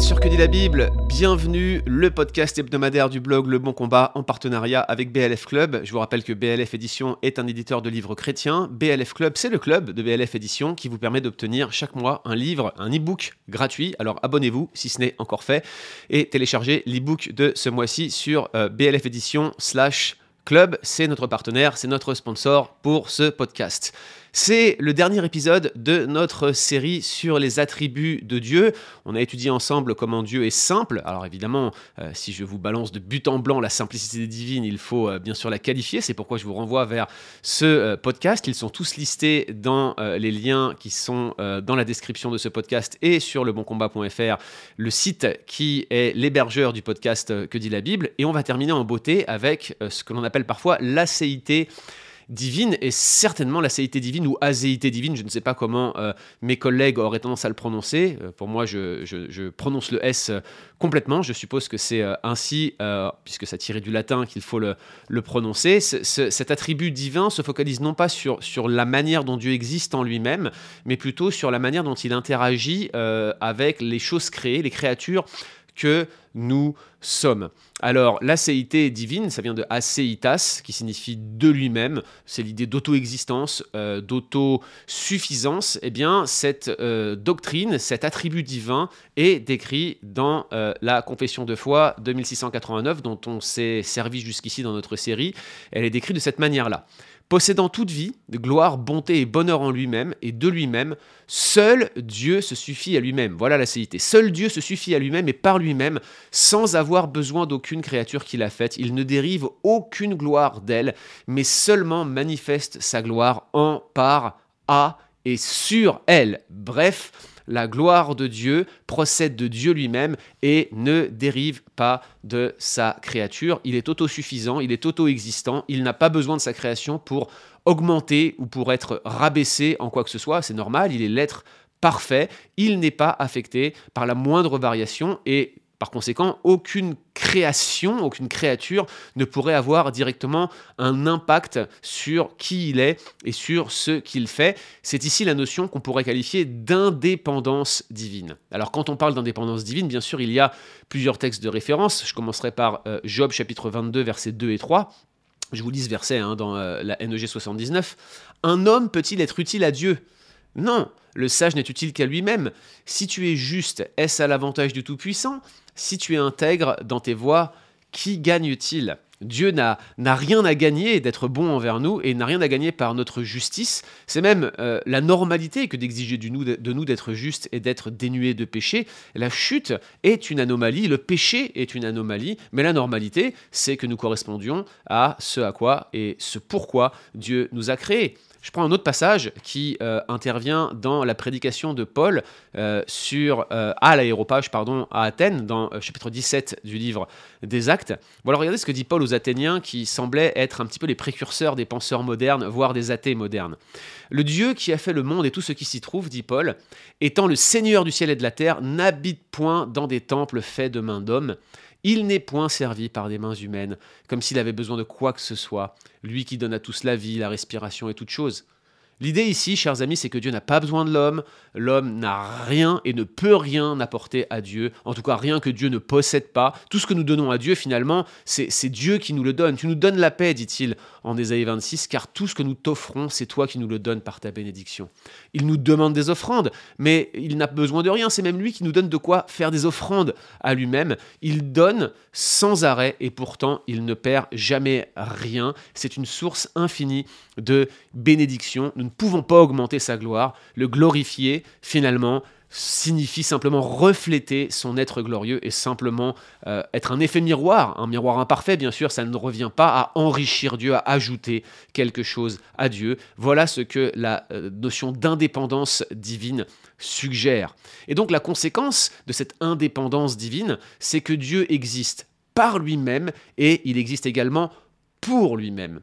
sur Que dit la Bible Bienvenue, le podcast hebdomadaire du blog Le Bon Combat en partenariat avec BLF Club. Je vous rappelle que BLF Édition est un éditeur de livres chrétiens. BLF Club, c'est le club de BLF Édition qui vous permet d'obtenir chaque mois un livre, un e-book gratuit. Alors abonnez-vous si ce n'est encore fait et téléchargez l'e-book de ce mois-ci sur euh, BLF Édition slash club. C'est notre partenaire, c'est notre sponsor pour ce podcast. C'est le dernier épisode de notre série sur les attributs de Dieu. On a étudié ensemble comment Dieu est simple. Alors évidemment, euh, si je vous balance de but en blanc la simplicité divine, il faut euh, bien sûr la qualifier. C'est pourquoi je vous renvoie vers ce euh, podcast. Ils sont tous listés dans les liens qui sont dans la description de ce podcast et sur leboncombat.fr, le site qui est l'hébergeur du podcast Que dit la Bible. Et on va terminer en beauté avec ce que l'on appelle parfois l'acéité divine et certainement la céité divine ou azéité divine, je ne sais pas comment euh, mes collègues auraient tendance à le prononcer. Euh, pour moi, je, prononce le S euh, complètement. Je suppose que c'est ainsi, puisque ça tirait du latin, qu'il faut le, prononcer. cet attribut divin se focalise non pas sur, sur la manière dont Dieu existe en lui-même, mais plutôt sur la manière dont il interagit avec les choses créées, les créatures que nous sommes. Alors, l'acéité divine, ça vient de aceitas, qui signifie de lui-même. C'est l'idée d'auto-existence, euh, d'auto-suffisance. Eh bien, cette euh, doctrine, cet attribut divin est décrit dans euh, la Confession de foi de 1689, dont on s'est servi jusqu'ici dans notre série. Elle est décrite de cette manière-là. Possédant toute vie, gloire, bonté et bonheur en lui-même et de lui-même, seul Dieu se suffit à lui-même. Voilà la céité. Seul Dieu se suffit à lui-même et par lui-même, sans avoir besoin d'aucune créature qu'il a faite. Il ne dérive aucune gloire d'elle, mais seulement manifeste sa gloire en, par, à et sur elle. Bref, la gloire de Dieu procède de Dieu lui-même et ne dérive pas de sa créature. Il est autosuffisant, il est auto-existant, il n'a pas besoin de sa création pour augmenter ou pour être rabaissé en quoi que ce soit. C'est normal, il est l'être parfait, il n'est pas affecté par la moindre variation et par conséquent, aucune création, aucune créature ne pourrait avoir directement un impact sur qui il est et sur ce qu'il fait. C'est ici la notion qu'on pourrait qualifier d'indépendance divine. Alors quand on parle d'indépendance divine, bien sûr, il y a plusieurs textes de référence. Je commencerai par euh, Job chapitre 22, versets 2 et 3. Je vous lis ce verset hein, dans euh, la NEG 79. Un homme peut-il être utile à Dieu? Non, le sage n'est utile qu'à lui-même. Si tu es juste, est-ce à l'avantage du Tout-Puissant? Si tu es intègre dans tes voies, qui gagne-t-il? Dieu n'a rien à gagner d'être bon envers nous et n'a rien à gagner par notre justice. C'est même euh, la normalité que d'exiger de nous d'être juste et d'être dénué de péché. La chute est une anomalie, le péché est une anomalie, mais la normalité, c'est que nous correspondions à ce à quoi et ce pourquoi Dieu nous a créés. Je prends un autre passage qui euh, intervient dans la prédication de Paul euh, sur, euh, à l'aéropage à Athènes, dans chapitre 17 du livre des Actes. Voilà, regardez ce que dit Paul aux Athéniens qui semblaient être un petit peu les précurseurs des penseurs modernes, voire des athées modernes. Le Dieu qui a fait le monde et tout ce qui s'y trouve, dit Paul, étant le Seigneur du ciel et de la terre, n'habite point dans des temples faits de mains d'hommes il n'est point servi par des mains humaines, comme s'il avait besoin de quoi que ce soit, lui qui donne à tous la vie, la respiration et toutes choses. L'idée ici, chers amis, c'est que Dieu n'a pas besoin de l'homme, l'homme n'a rien et ne peut rien apporter à Dieu, en tout cas rien que Dieu ne possède pas. Tout ce que nous donnons à Dieu, finalement, c'est Dieu qui nous le donne. Tu nous donnes la paix, dit-il en Ésaïe 26, car tout ce que nous t'offrons, c'est toi qui nous le donnes par ta bénédiction. Il nous demande des offrandes, mais il n'a besoin de rien, c'est même lui qui nous donne de quoi faire des offrandes à lui-même. Il donne sans arrêt et pourtant il ne perd jamais rien. C'est une source infinie de bénédiction. Nous ne pouvons pas augmenter sa gloire. Le glorifier, finalement, signifie simplement refléter son être glorieux et simplement euh, être un effet miroir, un miroir imparfait bien sûr, ça ne revient pas à enrichir Dieu, à ajouter quelque chose à Dieu. Voilà ce que la euh, notion d'indépendance divine suggère. Et donc la conséquence de cette indépendance divine, c'est que Dieu existe par lui-même et il existe également pour lui-même.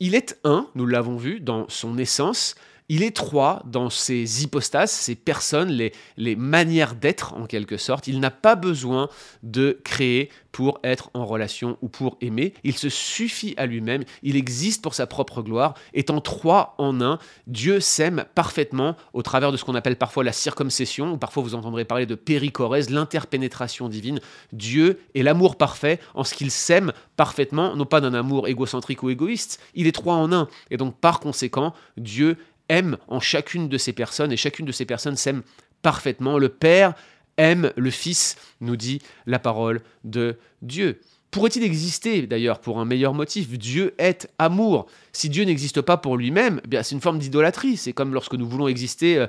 Il est un, nous l'avons vu, dans son essence, il est trois dans ses hypostases, ses personnes, les, manières d'être en quelque sorte. Il n'a pas besoin de créer pour être en relation ou pour aimer. Il se suffit à lui-même, il existe pour sa propre gloire. Étant trois en un, Dieu s'aime parfaitement au travers de ce qu'on appelle parfois la circumcision, ou parfois vous entendrez parler de péricorèse, l'interpénétration divine. Dieu est l'amour parfait en ce qu'il s'aime parfaitement, non pas d'un amour égocentrique ou égoïste, il est trois en un. Et donc par conséquent, Dieu aime en chacune de ces personnes et chacune de ces personnes s'aime parfaitement. Le Père aime le Fils, nous dit la parole de Dieu. Pourrait-il exister d'ailleurs pour un meilleur motif Dieu est amour? Si Dieu n'existe pas pour lui-même, eh c'est une forme d'idolâtrie. C'est comme lorsque nous voulons exister, euh,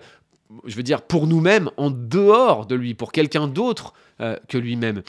je veux dire, pour nous-mêmes, en dehors de lui, pour quelqu'un d'autre euh, que lui-même.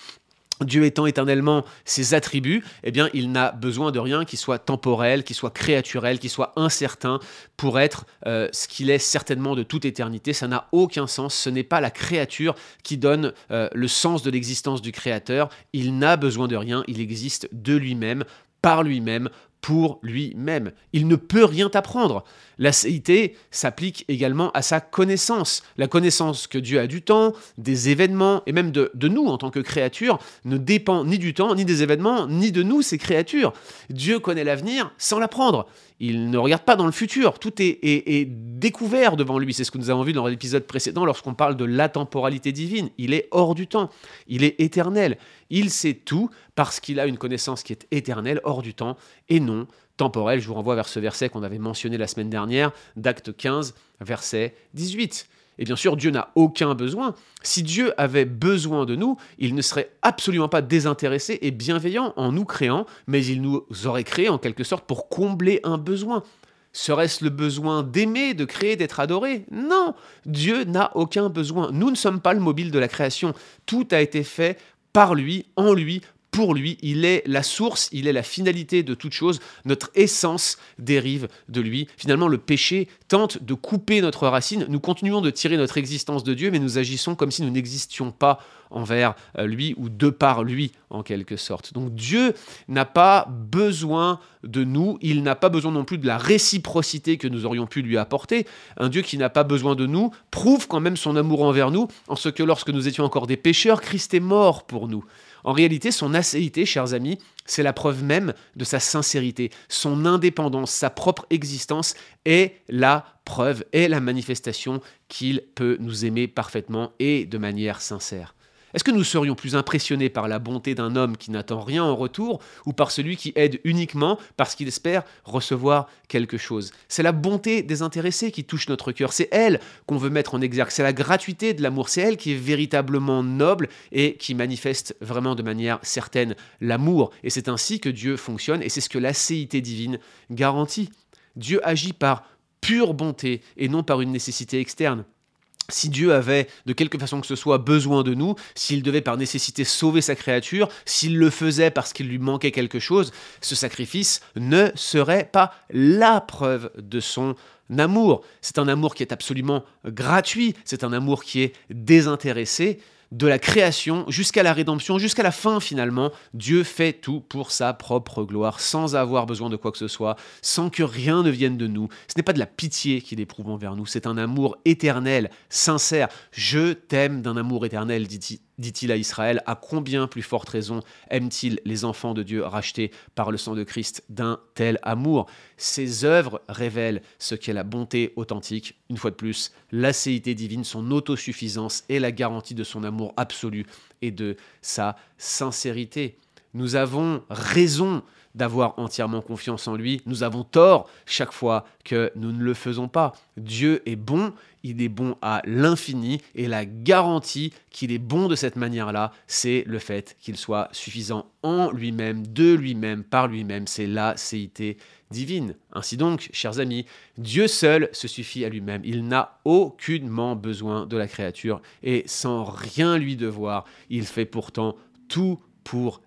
Dieu étant éternellement ses attributs, eh bien, il n'a besoin de rien qui soit temporel, qui soit créaturel, qui soit incertain pour être euh, ce qu'il est certainement de toute éternité. Ça n'a aucun sens. Ce n'est pas la créature qui donne euh, le sens de l'existence du Créateur. Il n'a besoin de rien. Il existe de lui-même, par lui-même, pour lui-même. Il ne peut rien apprendre. La céité s'applique également à sa connaissance. La connaissance que Dieu a du temps, des événements, et même de, nous en tant que créatures, ne dépend ni du temps, ni des événements, ni de nous, ces créatures. Dieu connaît l'avenir sans l'apprendre. Il ne regarde pas dans le futur. Tout est, est découvert devant lui. C'est ce que nous avons vu dans l'épisode précédent lorsqu'on parle de la temporalité divine. Il est hors du temps. Il est éternel. Il sait tout parce qu'il a une connaissance qui est éternelle, hors du temps, et non temporelle. Je vous renvoie vers ce verset qu'on avait mentionné la semaine dernière, d'acte 15, verset 18. Et bien sûr, Dieu n'a aucun besoin. Si Dieu avait besoin de nous, il ne serait absolument pas désintéressé et bienveillant en nous créant, mais il nous aurait créés en quelque sorte pour combler un besoin. Serait-ce le besoin d'aimer, de créer, d'être adoré? Non, Dieu n'a aucun besoin. Nous ne sommes pas le mobile de la création. Tout a été fait par lui, en lui, pour lui, il est la source, il est la finalité de toute chose, notre essence dérive de lui. Finalement, le péché tente de couper notre racine, nous continuons de tirer notre existence de Dieu, mais nous agissons comme si nous n'existions pas envers euh, lui ou de par lui en quelque sorte. Donc Dieu n'a pas besoin de nous, il n'a pas besoin non plus de la réciprocité que nous aurions pu lui apporter. Un Dieu qui n'a pas besoin de nous prouve quand même son amour envers nous, en ce que lorsque nous étions encore des pécheurs, Christ est mort pour nous. En réalité, son acéité, chers amis, c'est la preuve même de sa sincérité. Son indépendance, sa propre existence est la preuve, est la manifestation qu'il peut nous aimer parfaitement et de manière sincère. Est-ce que nous serions plus impressionnés par la bonté d'un homme qui n'attend rien en retour ou par celui qui aide uniquement parce qu'il espère recevoir quelque chose? C'est la bonté des intéressés qui touche notre cœur, c'est elle qu'on veut mettre en exergue, c'est la gratuité de l'amour, c'est elle qui est véritablement noble et qui manifeste vraiment de manière certaine l'amour. Et c'est ainsi que Dieu fonctionne et c'est ce que la céité divine garantit. Dieu agit par pure bonté et non par une nécessité externe si Dieu avait de quelque façon que ce soit besoin de nous, s'il devait par nécessité sauver sa créature, s'il le faisait parce qu'il lui manquait quelque chose, ce sacrifice ne serait pas la preuve de son amour. C'est un amour qui est absolument gratuit, c'est un amour qui est désintéressé, de la création jusqu'à la rédemption, jusqu'à la fin finalement, Dieu fait tout pour sa propre gloire, sans avoir besoin de quoi que ce soit, sans que rien ne vienne de nous. Ce n'est pas de la pitié qu'il éprouve envers nous, c'est un amour éternel, sincère. Je t'aime d'un amour éternel, dit-il dit-il à Israël, à combien plus forte raison aime-t-il les enfants de Dieu rachetés par le sang de Christ d'un tel amour? Ses œuvres révèlent ce qu'est la bonté authentique, une fois de plus, l'acéité divine, son autosuffisance et la garantie de son amour absolu et de sa sincérité. Nous avons raison d'avoir entièrement confiance en lui. Nous avons tort chaque fois que nous ne le faisons pas. Dieu est bon, il est bon à l'infini et la garantie qu'il est bon de cette manière-là, c'est le fait qu'il soit suffisant en lui-même, de lui-même, par lui-même. C'est la céité divine. Ainsi donc, chers amis, Dieu seul se suffit à lui-même. Il n'a aucunement besoin de la créature et sans rien lui devoir, il fait pourtant tout pour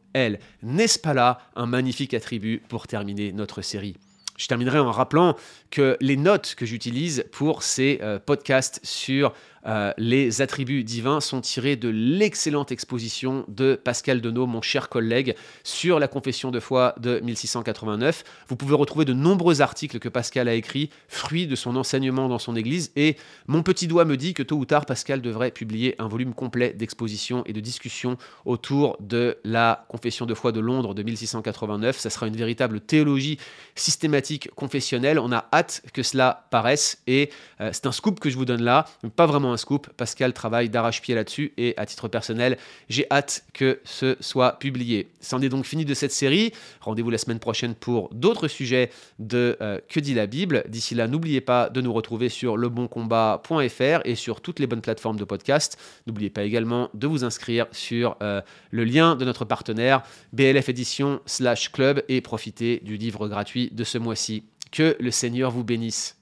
N'est-ce pas là un magnifique attribut pour terminer notre série? Je terminerai en rappelant que les notes que j'utilise pour ces euh, podcasts sur euh, les attributs divins sont tirés de l'excellente exposition de Pascal Denot, mon cher collègue, sur la confession de foi de 1689. Vous pouvez retrouver de nombreux articles que Pascal a écrits, fruits de son enseignement dans son église, et mon petit doigt me dit que tôt ou tard, Pascal devrait publier un volume complet d'expositions et de discussions autour de la confession de foi de Londres de 1689. Ça sera une véritable théologie systématique confessionnelle. On a hâte que cela paraisse, et euh, c'est un scoop que je vous donne là, pas vraiment un scoop. Pascal travaille d'arrache-pied là-dessus, et à titre personnel, j'ai hâte que ce soit publié. C'en est donc fini de cette série. Rendez-vous la semaine prochaine pour d'autres sujets de euh, Que dit la Bible. D'ici là, n'oubliez pas de nous retrouver sur leboncombat.fr et sur toutes les bonnes plateformes de podcast. N'oubliez pas également de vous inscrire sur euh, le lien de notre partenaire BLF Édition slash club et profiter du livre gratuit de ce mois-ci. Que le Seigneur vous bénisse.